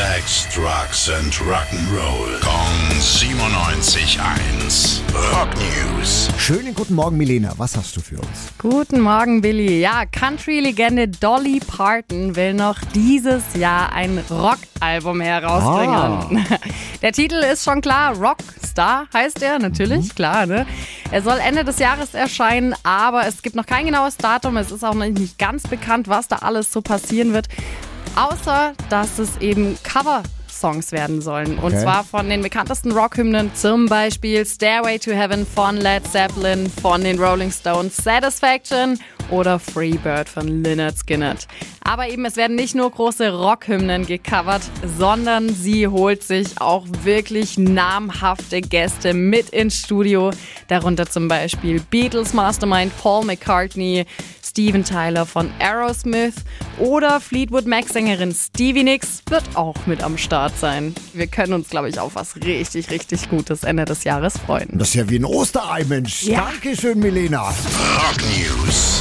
Sex, Drugs and Rock'n'Roll. Kong 97.1. Rock News. Schönen guten Morgen, Milena. Was hast du für uns? Guten Morgen, Billy. Ja, Country-Legende Dolly Parton will noch dieses Jahr ein Rockalbum herausbringen. Ah. Der Titel ist schon klar, Rockstar heißt er, natürlich, klar, ne? Er soll Ende des Jahres erscheinen, aber es gibt noch kein genaues Datum. Es ist auch noch nicht ganz bekannt, was da alles so passieren wird. Außer, dass es eben Cover Songs werden sollen. Und Okay. zwar von den bekanntesten Rockhymnen, zum Beispiel Stairway to Heaven von Led Zeppelin, von den Rolling Stones, Satisfaction oder Freebird von Lynyrd Skynyrd. Aber eben, es werden nicht nur große Rockhymnen gecovert, sondern sie holt sich auch wirklich namhafte Gäste mit ins Studio. Darunter zum Beispiel Beatles Mastermind Paul McCartney, Steven Tyler von Aerosmith oder Fleetwood Mac-Sängerin Stevie Nicks wird auch mit am Start sein. Wir können uns, glaube ich, auf was richtig, richtig Gutes Ende des Jahres freuen. Das ist ja wie ein Osterei, Mensch. Ja. Dankeschön, Milena. Rock News.